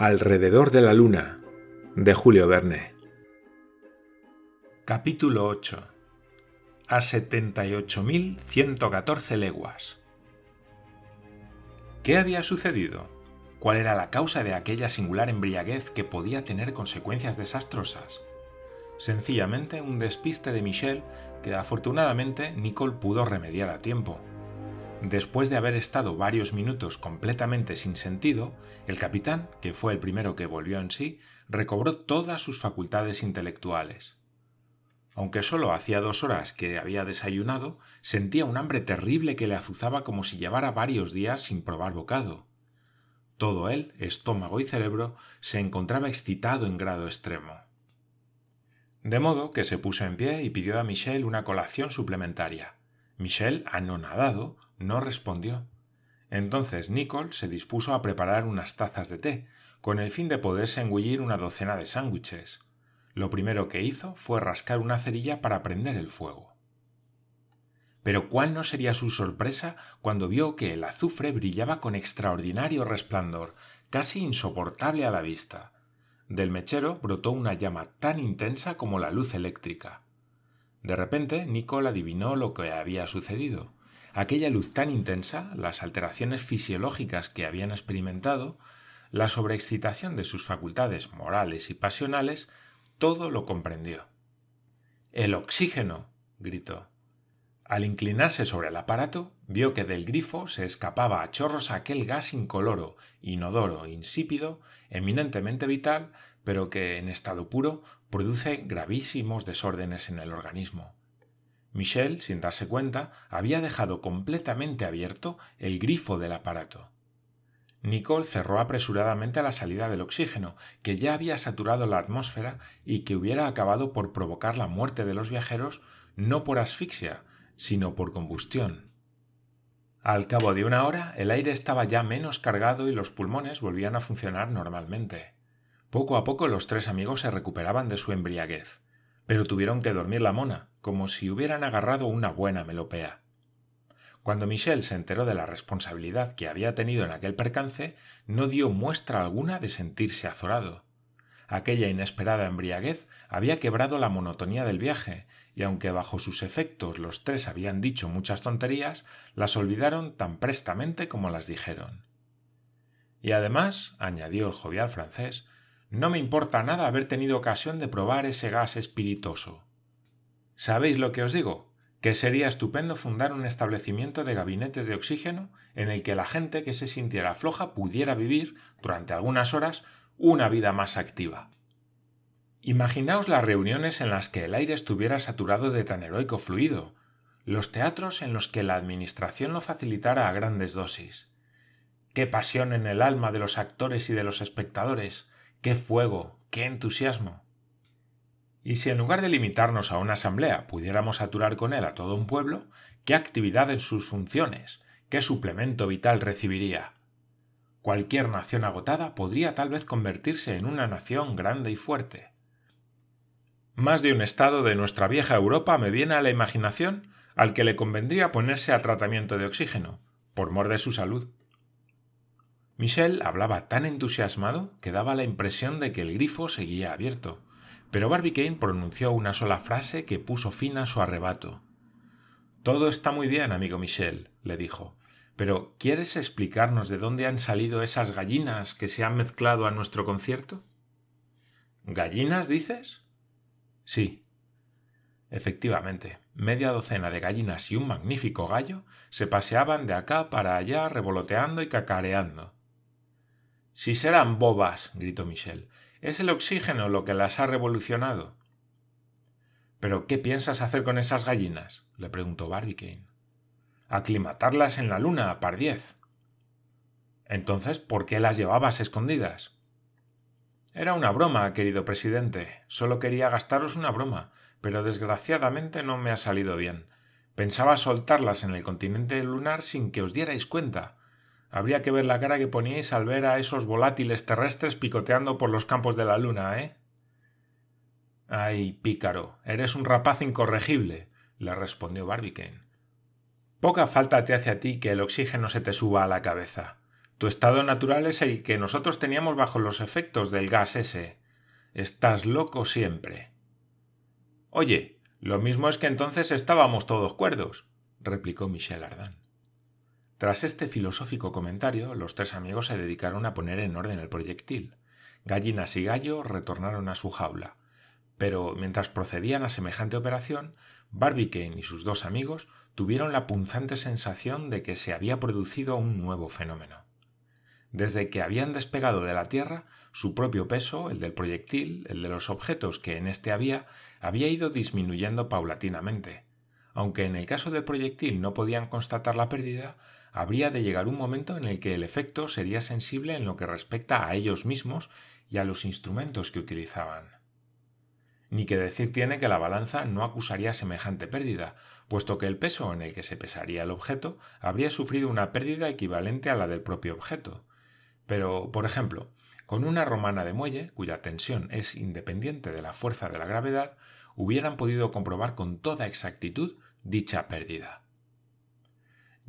Alrededor de la Luna, de Julio Verne. Capítulo 8. A 78.114 leguas. ¿Qué había sucedido? ¿Cuál era la causa de aquella singular embriaguez que podía tener consecuencias desastrosas? Sencillamente un despiste de Michel que afortunadamente Nicole pudo remediar a tiempo. Después de haber estado varios minutos completamente sin sentido, el capitán, que fue el primero que volvió en sí, recobró todas sus facultades intelectuales. Aunque solo hacía dos horas que había desayunado, sentía un hambre terrible que le azuzaba como si llevara varios días sin probar bocado. Todo él, estómago y cerebro, se encontraba excitado en grado extremo. De modo que se puso en pie y pidió a Michel una colación suplementaria. Michel, anonadado, no respondió. Entonces Nicole se dispuso a preparar unas tazas de té, con el fin de poderse engullir una docena de sándwiches. Lo primero que hizo fue rascar una cerilla para prender el fuego. Pero cuál no sería su sorpresa cuando vio que el azufre brillaba con extraordinario resplandor, casi insoportable a la vista. Del mechero brotó una llama tan intensa como la luz eléctrica. De repente Nicole adivinó lo que había sucedido. Aquella luz tan intensa, las alteraciones fisiológicas que habían experimentado, la sobreexcitación de sus facultades morales y pasionales, todo lo comprendió. El oxígeno. gritó. Al inclinarse sobre el aparato, vio que del grifo se escapaba a chorros aquel gas incoloro, inodoro, insípido, eminentemente vital, pero que en estado puro produce gravísimos desórdenes en el organismo. Michel, sin darse cuenta, había dejado completamente abierto el grifo del aparato. Nicole cerró apresuradamente la salida del oxígeno, que ya había saturado la atmósfera y que hubiera acabado por provocar la muerte de los viajeros no por asfixia, sino por combustión. Al cabo de una hora el aire estaba ya menos cargado y los pulmones volvían a funcionar normalmente. Poco a poco los tres amigos se recuperaban de su embriaguez, pero tuvieron que dormir la mona, como si hubieran agarrado una buena melopea. Cuando Michel se enteró de la responsabilidad que había tenido en aquel percance, no dio muestra alguna de sentirse azorado. Aquella inesperada embriaguez había quebrado la monotonía del viaje, y aunque bajo sus efectos los tres habían dicho muchas tonterías, las olvidaron tan prestamente como las dijeron. Y además, añadió el jovial francés, no me importa nada haber tenido ocasión de probar ese gas espiritoso. ¿Sabéis lo que os digo? Que sería estupendo fundar un establecimiento de gabinetes de oxígeno en el que la gente que se sintiera floja pudiera vivir, durante algunas horas, una vida más activa. Imaginaos las reuniones en las que el aire estuviera saturado de tan heroico fluido, los teatros en los que la administración lo facilitara a grandes dosis. Qué pasión en el alma de los actores y de los espectadores, ¡Qué fuego! ¡Qué entusiasmo! Y si en lugar de limitarnos a una asamblea pudiéramos saturar con él a todo un pueblo, ¿qué actividad en sus funciones? ¿Qué suplemento vital recibiría? Cualquier nación agotada podría tal vez convertirse en una nación grande y fuerte. Más de un estado de nuestra vieja Europa me viene a la imaginación al que le convendría ponerse a tratamiento de oxígeno, por mor de su salud. Michel hablaba tan entusiasmado que daba la impresión de que el grifo seguía abierto, pero Barbicane pronunció una sola frase que puso fin a su arrebato. Todo está muy bien, amigo Michel, le dijo, pero ¿quieres explicarnos de dónde han salido esas gallinas que se han mezclado a nuestro concierto? ¿Gallinas, dices? Sí. Efectivamente, media docena de gallinas y un magnífico gallo se paseaban de acá para allá revoloteando y cacareando. Si serán bobas, gritó Michel. Es el oxígeno lo que las ha revolucionado. ¿Pero qué piensas hacer con esas gallinas? le preguntó Barbicane. Aclimatarlas en la luna, pardiez. Entonces, ¿por qué las llevabas escondidas? Era una broma, querido presidente. Solo quería gastaros una broma, pero desgraciadamente no me ha salido bien. Pensaba soltarlas en el continente lunar sin que os dierais cuenta. Habría que ver la cara que poníais al ver a esos volátiles terrestres picoteando por los campos de la luna, ¿eh? Ay, pícaro, eres un rapaz incorregible, le respondió Barbicane. Poca falta te hace a ti que el oxígeno se te suba a la cabeza. Tu estado natural es el que nosotros teníamos bajo los efectos del gas ese. Estás loco siempre. Oye, lo mismo es que entonces estábamos todos cuerdos, replicó Michel Ardan. Tras este filosófico comentario, los tres amigos se dedicaron a poner en orden el proyectil. Gallinas y Gallo retornaron a su jaula, pero mientras procedían a semejante operación, Barbicane y sus dos amigos tuvieron la punzante sensación de que se había producido un nuevo fenómeno. Desde que habían despegado de la Tierra, su propio peso, el del proyectil, el de los objetos que en éste había, había ido disminuyendo paulatinamente. Aunque en el caso del proyectil no podían constatar la pérdida, habría de llegar un momento en el que el efecto sería sensible en lo que respecta a ellos mismos y a los instrumentos que utilizaban. Ni que decir tiene que la balanza no acusaría semejante pérdida, puesto que el peso en el que se pesaría el objeto habría sufrido una pérdida equivalente a la del propio objeto, pero, por ejemplo, con una romana de muelle, cuya tensión es independiente de la fuerza de la gravedad, hubieran podido comprobar con toda exactitud dicha pérdida.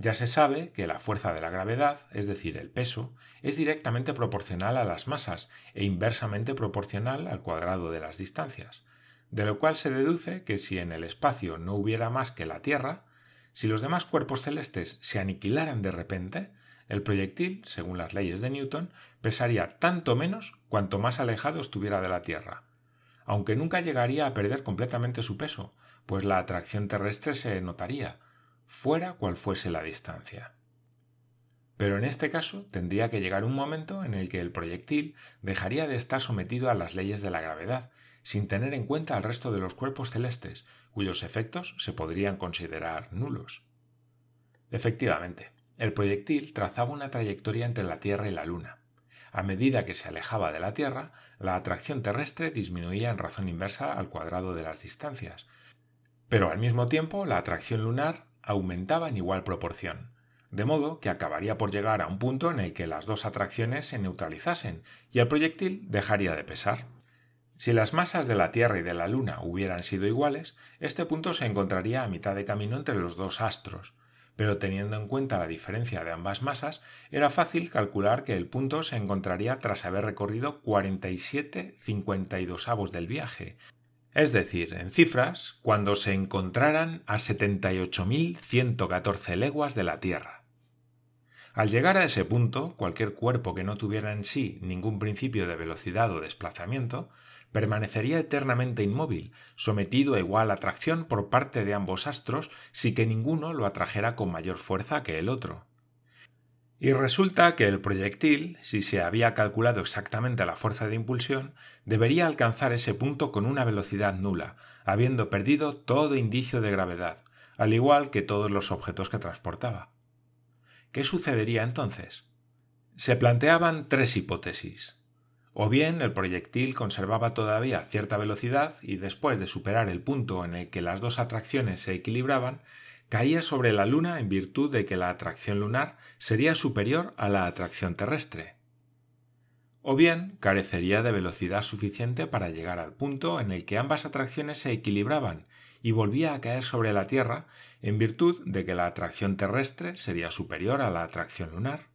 Ya se sabe que la fuerza de la gravedad, es decir, el peso, es directamente proporcional a las masas e inversamente proporcional al cuadrado de las distancias, de lo cual se deduce que si en el espacio no hubiera más que la Tierra, si los demás cuerpos celestes se aniquilaran de repente, el proyectil, según las leyes de Newton, pesaría tanto menos cuanto más alejado estuviera de la Tierra, aunque nunca llegaría a perder completamente su peso, pues la atracción terrestre se notaría, fuera cual fuese la distancia. Pero en este caso tendría que llegar un momento en el que el proyectil dejaría de estar sometido a las leyes de la gravedad, sin tener en cuenta al resto de los cuerpos celestes, cuyos efectos se podrían considerar nulos. Efectivamente, el proyectil trazaba una trayectoria entre la Tierra y la Luna. A medida que se alejaba de la Tierra, la atracción terrestre disminuía en razón inversa al cuadrado de las distancias, pero al mismo tiempo la atracción lunar aumentaba en igual proporción, de modo que acabaría por llegar a un punto en el que las dos atracciones se neutralizasen y el proyectil dejaría de pesar. Si las masas de la Tierra y de la Luna hubieran sido iguales, este punto se encontraría a mitad de camino entre los dos astros, pero teniendo en cuenta la diferencia de ambas masas, era fácil calcular que el punto se encontraría tras haber recorrido 47 52 del viaje, es decir, en cifras, cuando se encontraran a 78.114 leguas de la Tierra. Al llegar a ese punto, cualquier cuerpo que no tuviera en sí ningún principio de velocidad o desplazamiento permanecería eternamente inmóvil, sometido a igual atracción por parte de ambos astros si que ninguno lo atrajera con mayor fuerza que el otro. Y resulta que el proyectil, si se había calculado exactamente la fuerza de impulsión, debería alcanzar ese punto con una velocidad nula, habiendo perdido todo indicio de gravedad, al igual que todos los objetos que transportaba. ¿Qué sucedería entonces? Se planteaban tres hipótesis. O bien el proyectil conservaba todavía cierta velocidad y después de superar el punto en el que las dos atracciones se equilibraban, caía sobre la Luna en virtud de que la atracción lunar sería superior a la atracción terrestre. O bien carecería de velocidad suficiente para llegar al punto en el que ambas atracciones se equilibraban y volvía a caer sobre la Tierra en virtud de que la atracción terrestre sería superior a la atracción lunar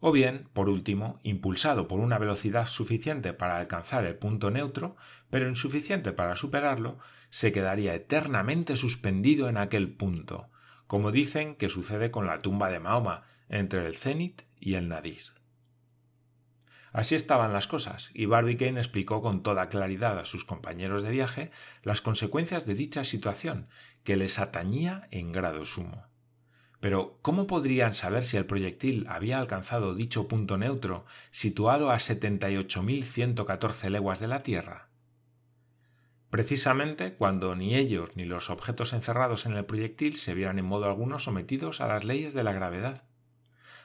o bien, por último, impulsado por una velocidad suficiente para alcanzar el punto neutro, pero insuficiente para superarlo, se quedaría eternamente suspendido en aquel punto, como dicen que sucede con la tumba de Mahoma, entre el cenit y el nadir. Así estaban las cosas, y Barbicane explicó con toda claridad a sus compañeros de viaje las consecuencias de dicha situación, que les atañía en grado sumo. Pero, ¿cómo podrían saber si el proyectil había alcanzado dicho punto neutro situado a 78.114 leguas de la Tierra? Precisamente cuando ni ellos ni los objetos encerrados en el proyectil se vieran en modo alguno sometidos a las leyes de la gravedad.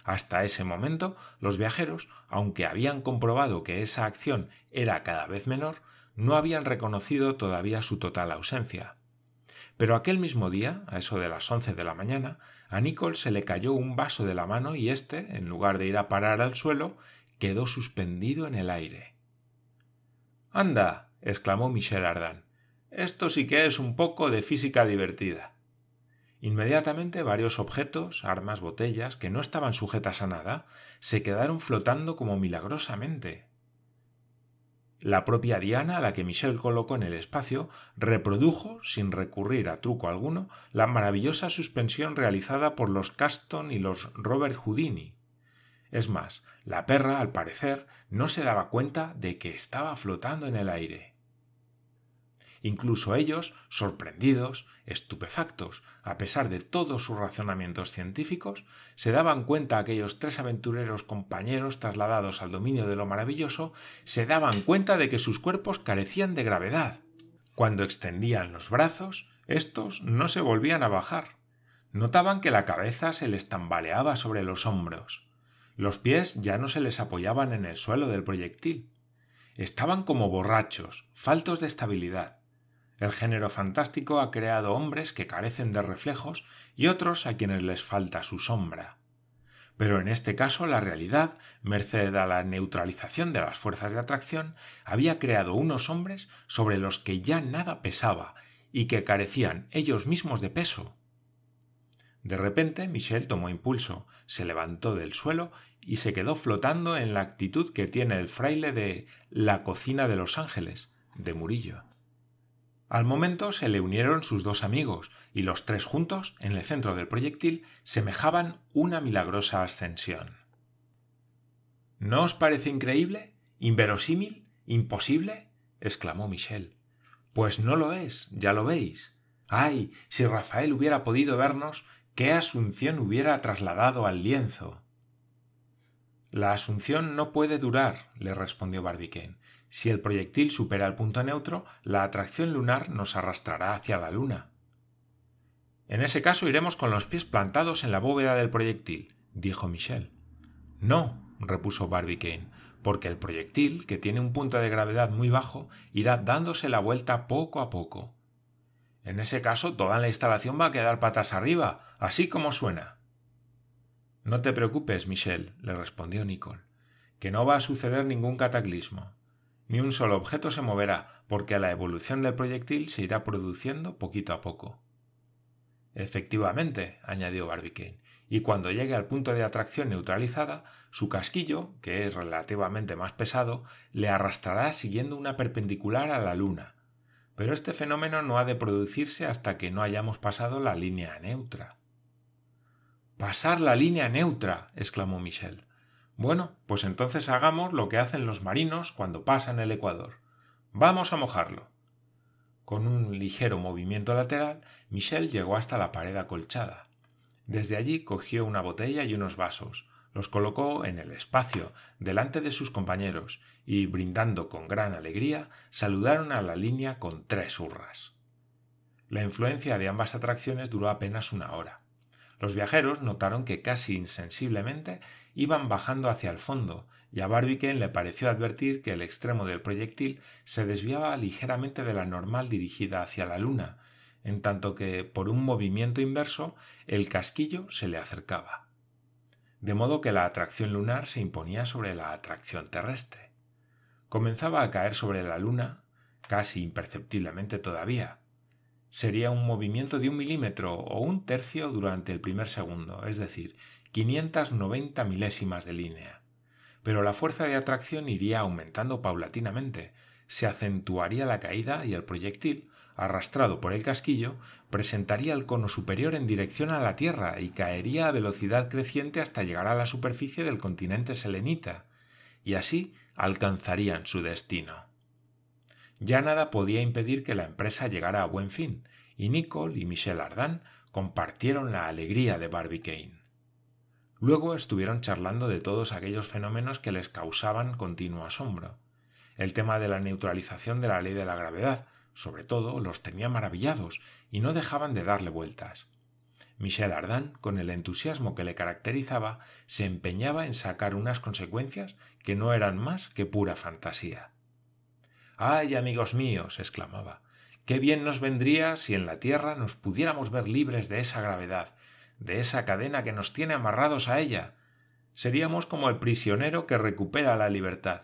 Hasta ese momento, los viajeros, aunque habían comprobado que esa acción era cada vez menor, no habían reconocido todavía su total ausencia. Pero aquel mismo día, a eso de las once de la mañana, a Nicole se le cayó un vaso de la mano y éste, en lugar de ir a parar al suelo, quedó suspendido en el aire. Anda. exclamó Michel Ardan. Esto sí que es un poco de física divertida. Inmediatamente varios objetos, armas, botellas, que no estaban sujetas a nada, se quedaron flotando como milagrosamente. La propia Diana, a la que Michel colocó en el espacio, reprodujo, sin recurrir a truco alguno, la maravillosa suspensión realizada por los Caston y los Robert Houdini. Es más, la perra, al parecer, no se daba cuenta de que estaba flotando en el aire. Incluso ellos, sorprendidos, estupefactos, a pesar de todos sus razonamientos científicos, se daban cuenta aquellos tres aventureros compañeros trasladados al dominio de lo maravilloso, se daban cuenta de que sus cuerpos carecían de gravedad. Cuando extendían los brazos, estos no se volvían a bajar. Notaban que la cabeza se les tambaleaba sobre los hombros. Los pies ya no se les apoyaban en el suelo del proyectil. Estaban como borrachos, faltos de estabilidad. El género fantástico ha creado hombres que carecen de reflejos y otros a quienes les falta su sombra. Pero en este caso la realidad, merced a la neutralización de las fuerzas de atracción, había creado unos hombres sobre los que ya nada pesaba y que carecían ellos mismos de peso. De repente Michel tomó impulso, se levantó del suelo y se quedó flotando en la actitud que tiene el fraile de La cocina de los ángeles, de Murillo. Al momento se le unieron sus dos amigos, y los tres juntos, en el centro del proyectil, semejaban una milagrosa ascensión. ¿No os parece increíble? ¿Inverosímil? ¿Imposible? exclamó Michel. Pues no lo es, ya lo veis. Ay, si Rafael hubiera podido vernos, qué asunción hubiera trasladado al lienzo. La asunción no puede durar, le respondió Barbicane. Si el proyectil supera el punto neutro, la atracción lunar nos arrastrará hacia la Luna. En ese caso iremos con los pies plantados en la bóveda del proyectil, dijo Michel. No, repuso Barbicane, porque el proyectil, que tiene un punto de gravedad muy bajo, irá dándose la vuelta poco a poco. En ese caso toda la instalación va a quedar patas arriba, así como suena. No te preocupes, Michel, le respondió Nicole, que no va a suceder ningún cataclismo ni un solo objeto se moverá, porque la evolución del proyectil se irá produciendo poquito a poco. Efectivamente, añadió Barbicane, y cuando llegue al punto de atracción neutralizada, su casquillo, que es relativamente más pesado, le arrastrará siguiendo una perpendicular a la Luna. Pero este fenómeno no ha de producirse hasta que no hayamos pasado la línea neutra. Pasar la línea neutra. exclamó Michel. Bueno, pues entonces hagamos lo que hacen los marinos cuando pasan el Ecuador. Vamos a mojarlo. Con un ligero movimiento lateral, Michel llegó hasta la pared acolchada. Desde allí cogió una botella y unos vasos, los colocó en el espacio, delante de sus compañeros, y, brindando con gran alegría, saludaron a la línea con tres hurras. La influencia de ambas atracciones duró apenas una hora. Los viajeros notaron que casi insensiblemente iban bajando hacia el fondo, y a Barbicane le pareció advertir que el extremo del proyectil se desviaba ligeramente de la normal dirigida hacia la Luna, en tanto que, por un movimiento inverso, el casquillo se le acercaba. De modo que la atracción lunar se imponía sobre la atracción terrestre. Comenzaba a caer sobre la Luna, casi imperceptiblemente todavía, sería un movimiento de un milímetro o un tercio durante el primer segundo, es decir, 590 milésimas de línea. Pero la fuerza de atracción iría aumentando paulatinamente, se acentuaría la caída y el proyectil, arrastrado por el casquillo, presentaría el cono superior en dirección a la Tierra y caería a velocidad creciente hasta llegar a la superficie del continente selenita, y así alcanzarían su destino. Ya nada podía impedir que la empresa llegara a buen fin, y Nicole y Michel Ardan compartieron la alegría de Barbicane. Luego estuvieron charlando de todos aquellos fenómenos que les causaban continuo asombro. El tema de la neutralización de la ley de la gravedad, sobre todo, los tenía maravillados y no dejaban de darle vueltas. Michel Ardan, con el entusiasmo que le caracterizaba, se empeñaba en sacar unas consecuencias que no eran más que pura fantasía. Ay, amigos míos, exclamaba, qué bien nos vendría si en la Tierra nos pudiéramos ver libres de esa gravedad, de esa cadena que nos tiene amarrados a ella. Seríamos como el prisionero que recupera la libertad.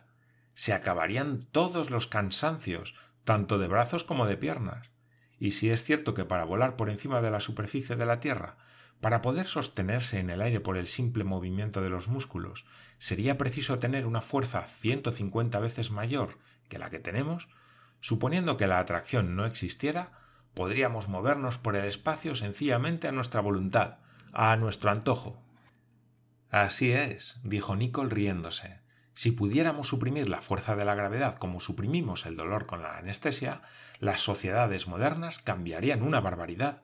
Se acabarían todos los cansancios, tanto de brazos como de piernas. Y si es cierto que para volar por encima de la superficie de la Tierra, para poder sostenerse en el aire por el simple movimiento de los músculos, sería preciso tener una fuerza 150 veces mayor que la que tenemos, suponiendo que la atracción no existiera, podríamos movernos por el espacio sencillamente a nuestra voluntad, a nuestro antojo. Así es, dijo Nicole riéndose. Si pudiéramos suprimir la fuerza de la gravedad como suprimimos el dolor con la anestesia, las sociedades modernas cambiarían una barbaridad.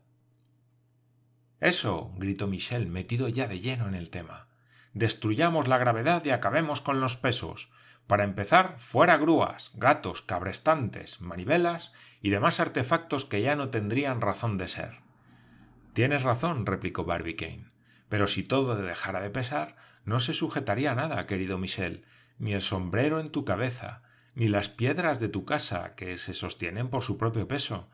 Eso, gritó Michel, metido ya de lleno en el tema. Destruyamos la gravedad y acabemos con los pesos. Para empezar, fuera grúas, gatos, cabrestantes, manivelas y demás artefactos que ya no tendrían razón de ser. Tienes razón, replicó Barbicane. Pero si todo dejara de pesar, no se sujetaría nada, querido Michel, ni el sombrero en tu cabeza, ni las piedras de tu casa, que se sostienen por su propio peso,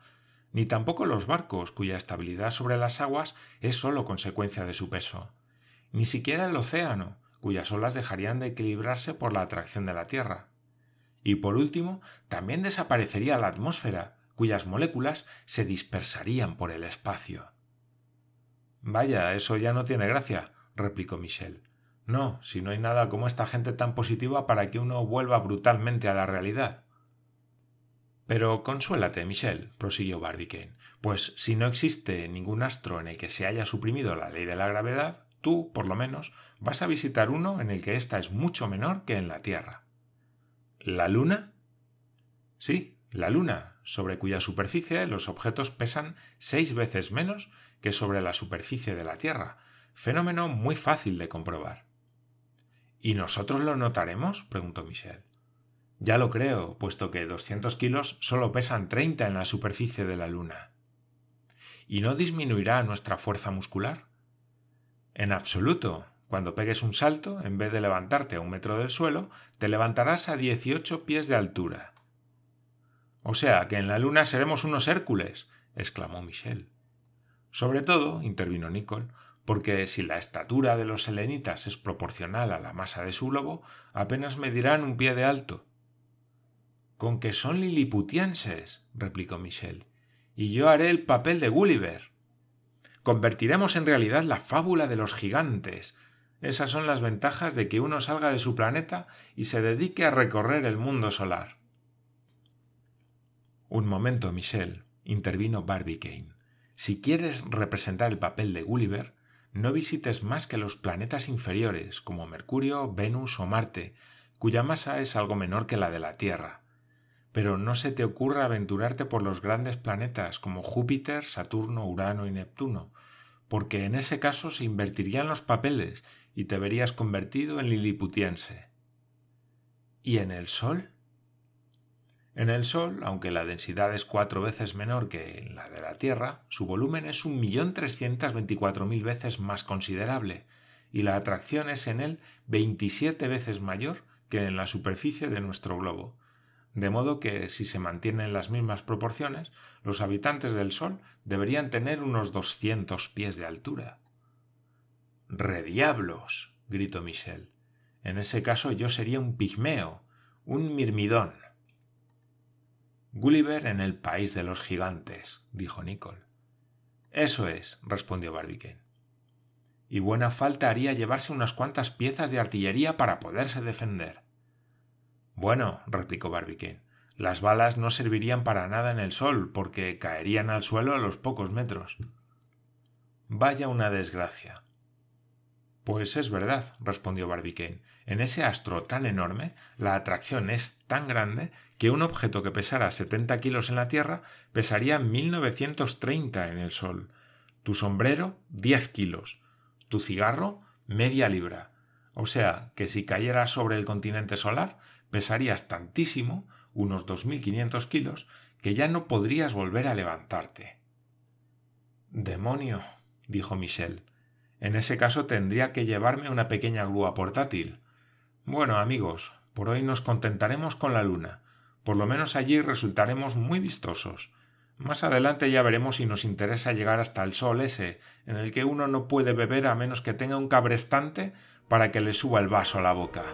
ni tampoco los barcos, cuya estabilidad sobre las aguas es sólo consecuencia de su peso, ni siquiera el océano, cuyas olas dejarían de equilibrarse por la atracción de la Tierra. Y por último, también desaparecería la atmósfera, cuyas moléculas se dispersarían por el espacio. Vaya, eso ya no tiene gracia, replicó Michel. No, si no hay nada como esta gente tan positiva para que uno vuelva brutalmente a la realidad. Pero consuélate, Michel, prosiguió Barbicane, pues si no existe ningún astro en el que se haya suprimido la ley de la gravedad, tú, por lo menos, vas a visitar uno en el que ésta es mucho menor que en la Tierra. ¿La Luna? Sí, la Luna, sobre cuya superficie los objetos pesan seis veces menos que sobre la superficie de la Tierra, fenómeno muy fácil de comprobar. ¿Y nosotros lo notaremos? preguntó Michel. Ya lo creo, puesto que 200 kilos solo pesan 30 en la superficie de la Luna. ¿Y no disminuirá nuestra fuerza muscular? En absoluto. Cuando pegues un salto, en vez de levantarte a un metro del suelo, te levantarás a 18 pies de altura. O sea, que en la Luna seremos unos Hércules, exclamó Michel. Sobre todo, intervino Nicole, porque si la estatura de los selenitas es proporcional a la masa de su globo, apenas medirán un pie de alto. Con que son liliputienses, replicó Michel, y yo haré el papel de Gulliver. Convertiremos en realidad la fábula de los gigantes. Esas son las ventajas de que uno salga de su planeta y se dedique a recorrer el mundo solar. Un momento, Michel, intervino Barbicane. Si quieres representar el papel de Gulliver, no visites más que los planetas inferiores, como Mercurio, Venus o Marte, cuya masa es algo menor que la de la Tierra pero no se te ocurra aventurarte por los grandes planetas como Júpiter, Saturno, Urano y Neptuno, porque en ese caso se invertirían los papeles y te verías convertido en liliputiense. ¿Y en el Sol? En el Sol, aunque la densidad es cuatro veces menor que en la de la Tierra, su volumen es un millón trescientas veinticuatro mil veces más considerable, y la atracción es en él veintisiete veces mayor que en la superficie de nuestro globo, de modo que si se mantienen las mismas proporciones, los habitantes del Sol deberían tener unos doscientos pies de altura. ¡Rediablos! gritó Michel. En ese caso yo sería un pigmeo, un mirmidón. Gulliver en el país de los gigantes, dijo Nicole. Eso es, respondió Barbicane. Y buena falta haría llevarse unas cuantas piezas de artillería para poderse defender. Bueno, replicó Barbicane, las balas no servirían para nada en el sol, porque caerían al suelo a los pocos metros. Vaya una desgracia. Pues es verdad, respondió Barbicane. En ese astro tan enorme, la atracción es tan grande que un objeto que pesara setenta kilos en la Tierra pesaría mil novecientos treinta en el Sol. Tu sombrero, diez kilos. Tu cigarro, media libra. O sea, que si cayera sobre el continente solar, pesarías tantísimo, unos 2.500 kilos, que ya no podrías volver a levantarte. Demonio, dijo Michel. En ese caso tendría que llevarme una pequeña grúa portátil. Bueno, amigos, por hoy nos contentaremos con la luna. Por lo menos allí resultaremos muy vistosos. Más adelante ya veremos si nos interesa llegar hasta el sol ese, en el que uno no puede beber a menos que tenga un cabrestante para que le suba el vaso a la boca.